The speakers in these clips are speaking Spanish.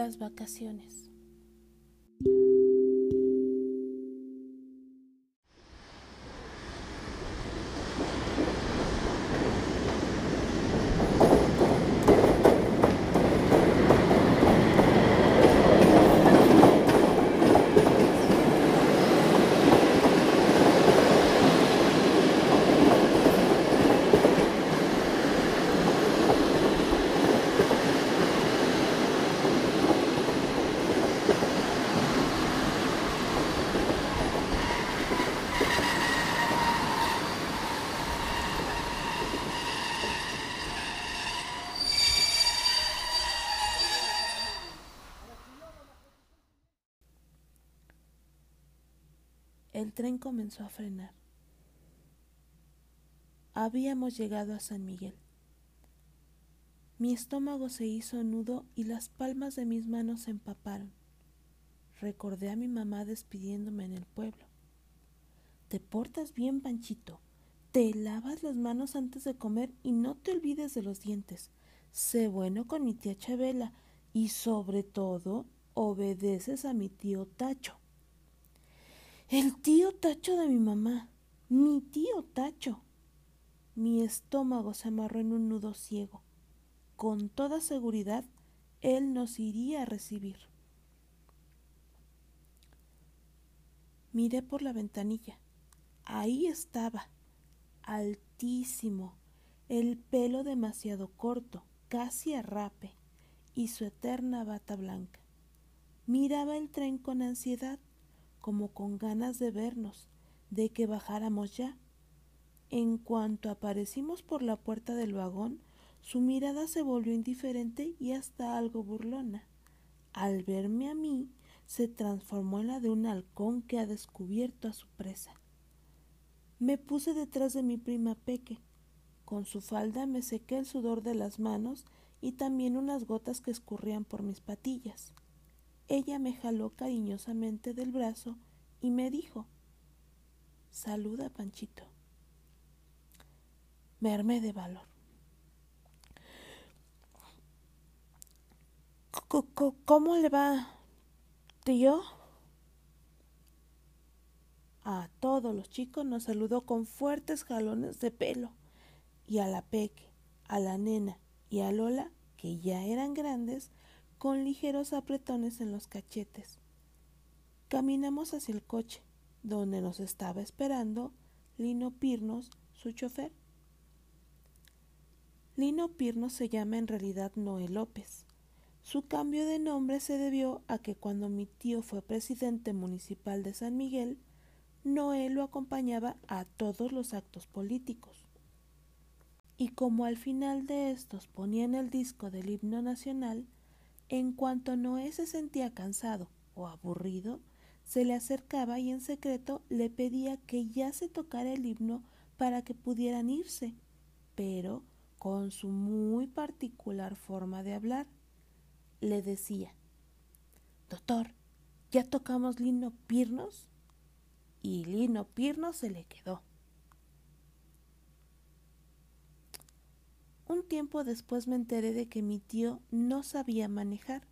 Las vacaciones. El tren comenzó a frenar. Habíamos llegado a San Miguel. Mi estómago se hizo nudo y las palmas de mis manos se empaparon. Recordé a mi mamá despidiéndome en el pueblo. Te portas bien, Panchito. Te lavas las manos antes de comer y no te olvides de los dientes. Sé bueno con mi tía Chabela y sobre todo obedeces a mi tío Tacho. El tío Tacho de mi mamá. Mi tío Tacho. Mi estómago se amarró en un nudo ciego. Con toda seguridad, él nos iría a recibir. Miré por la ventanilla. Ahí estaba, altísimo, el pelo demasiado corto, casi a rape, y su eterna bata blanca. Miraba el tren con ansiedad como con ganas de vernos, de que bajáramos ya. En cuanto aparecimos por la puerta del vagón, su mirada se volvió indiferente y hasta algo burlona. Al verme a mí, se transformó en la de un halcón que ha descubierto a su presa. Me puse detrás de mi prima Peque. Con su falda me sequé el sudor de las manos y también unas gotas que escurrían por mis patillas. Ella me jaló cariñosamente del brazo y me dijo Saluda, Panchito. Me armé de valor. ¿Cómo le va, tío? A todos los chicos nos saludó con fuertes jalones de pelo, y a la Peque, a la nena y a Lola, que ya eran grandes, con ligeros apretones en los cachetes. Caminamos hacia el coche, donde nos estaba esperando Lino Pirnos, su chofer. Lino Pirnos se llama en realidad Noé López. Su cambio de nombre se debió a que cuando mi tío fue presidente municipal de San Miguel, Noé lo acompañaba a todos los actos políticos. Y como al final de estos ponían el disco del himno nacional, en cuanto Noé se sentía cansado o aburrido, se le acercaba y en secreto le pedía que ya se tocara el himno para que pudieran irse, pero con su muy particular forma de hablar. Le decía Doctor, ¿ya tocamos Lino Pirnos? Y Lino Pirnos se le quedó. Un tiempo después me enteré de que mi tío no sabía manejar.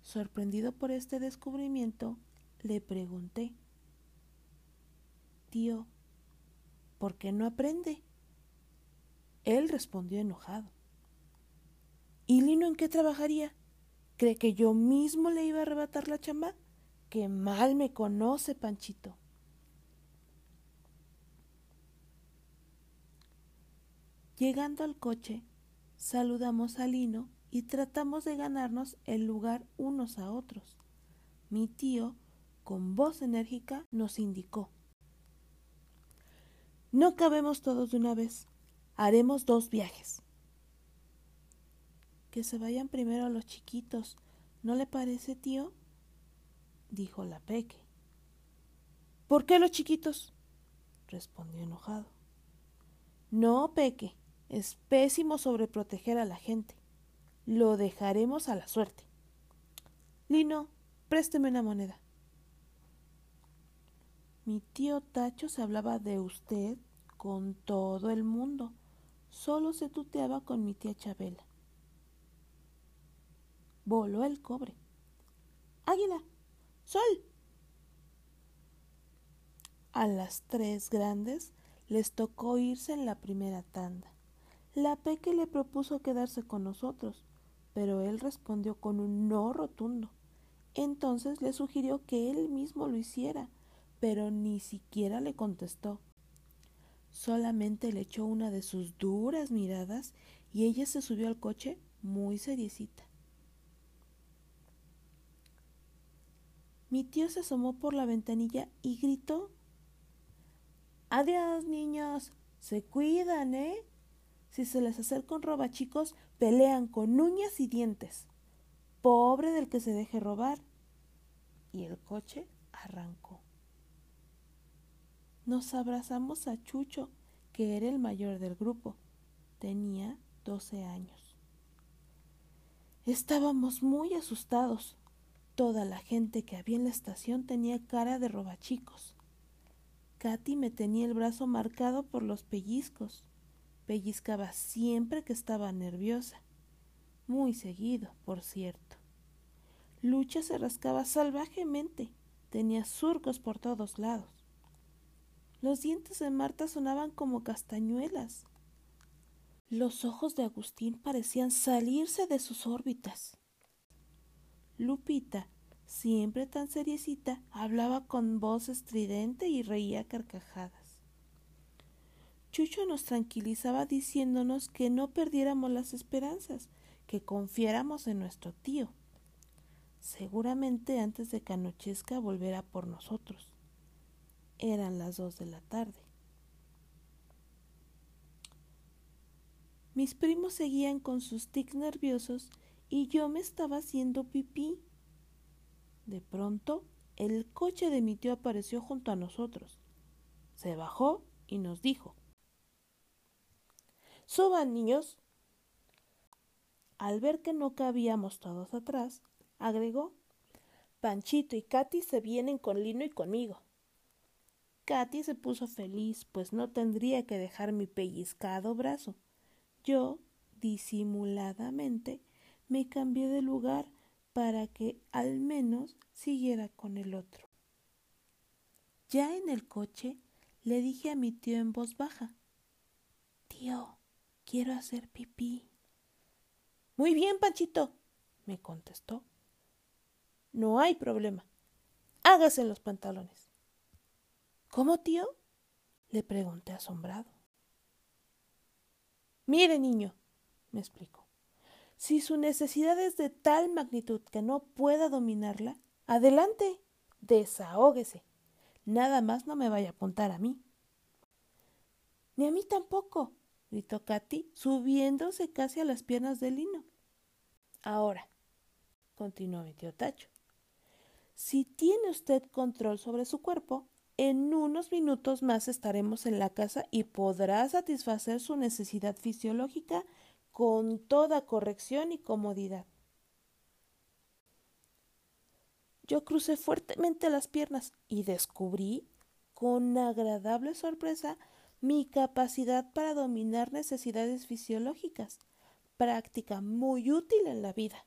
Sorprendido por este descubrimiento, le pregunté, Tío, ¿por qué no aprende? Él respondió enojado. ¿Y Lino en qué trabajaría? ¿Cree que yo mismo le iba a arrebatar la chamba? ¡Qué mal me conoce, Panchito! Llegando al coche, saludamos a Lino y tratamos de ganarnos el lugar unos a otros. Mi tío, con voz enérgica, nos indicó. No cabemos todos de una vez. Haremos dos viajes. Que se vayan primero los chiquitos. ¿No le parece, tío? dijo la Peque. ¿Por qué los chiquitos? respondió enojado. No, Peque, es pésimo sobreproteger a la gente. Lo dejaremos a la suerte. Lino, présteme una moneda. Mi tío Tacho se hablaba de usted con todo el mundo. Solo se tuteaba con mi tía Chabela. voló el cobre. Águila, sol. A las tres grandes les tocó irse en la primera tanda. La Peque le propuso quedarse con nosotros, pero él respondió con un no rotundo. Entonces le sugirió que él mismo lo hiciera, pero ni siquiera le contestó. Solamente le echó una de sus duras miradas y ella se subió al coche muy seriecita. Mi tío se asomó por la ventanilla y gritó Adiós, niños. Se cuidan, ¿eh? Si se les acerca un robachicos, pelean con uñas y dientes. Pobre del que se deje robar. Y el coche arrancó. Nos abrazamos a Chucho, que era el mayor del grupo. Tenía doce años. Estábamos muy asustados. Toda la gente que había en la estación tenía cara de robachicos. Katy me tenía el brazo marcado por los pellizcos. Pellizcaba siempre que estaba nerviosa. Muy seguido, por cierto. Lucha se rascaba salvajemente. Tenía surcos por todos lados. Los dientes de Marta sonaban como castañuelas. Los ojos de Agustín parecían salirse de sus órbitas. Lupita siempre tan seriecita, hablaba con voz estridente y reía carcajadas. Chucho nos tranquilizaba diciéndonos que no perdiéramos las esperanzas, que confiáramos en nuestro tío. Seguramente antes de que anochezca volverá por nosotros. Eran las dos de la tarde. Mis primos seguían con sus tics nerviosos y yo me estaba haciendo pipí. De pronto, el coche de mi tío apareció junto a nosotros. Se bajó y nos dijo Suban, niños. Al ver que no cabíamos todos atrás, agregó Panchito y Katy se vienen con Lino y conmigo. Katy se puso feliz, pues no tendría que dejar mi pellizcado brazo. Yo, disimuladamente, me cambié de lugar para que al menos siguiera con el otro. Ya en el coche le dije a mi tío en voz baja Tío, quiero hacer pipí. Muy bien, Panchito, me contestó. No hay problema. Hágase en los pantalones. ¿Cómo, tío? le pregunté asombrado. Mire, niño, me explicó. Si su necesidad es de tal magnitud que no pueda dominarla, adelante, desahóguese. Nada más no me vaya a apuntar a mí. Ni a mí tampoco, gritó Katy, subiéndose casi a las piernas de Lino. Ahora, continuó mi tío Tacho, si tiene usted control sobre su cuerpo, en unos minutos más estaremos en la casa y podrá satisfacer su necesidad fisiológica con toda corrección y comodidad. Yo crucé fuertemente las piernas y descubrí, con agradable sorpresa, mi capacidad para dominar necesidades fisiológicas, práctica muy útil en la vida.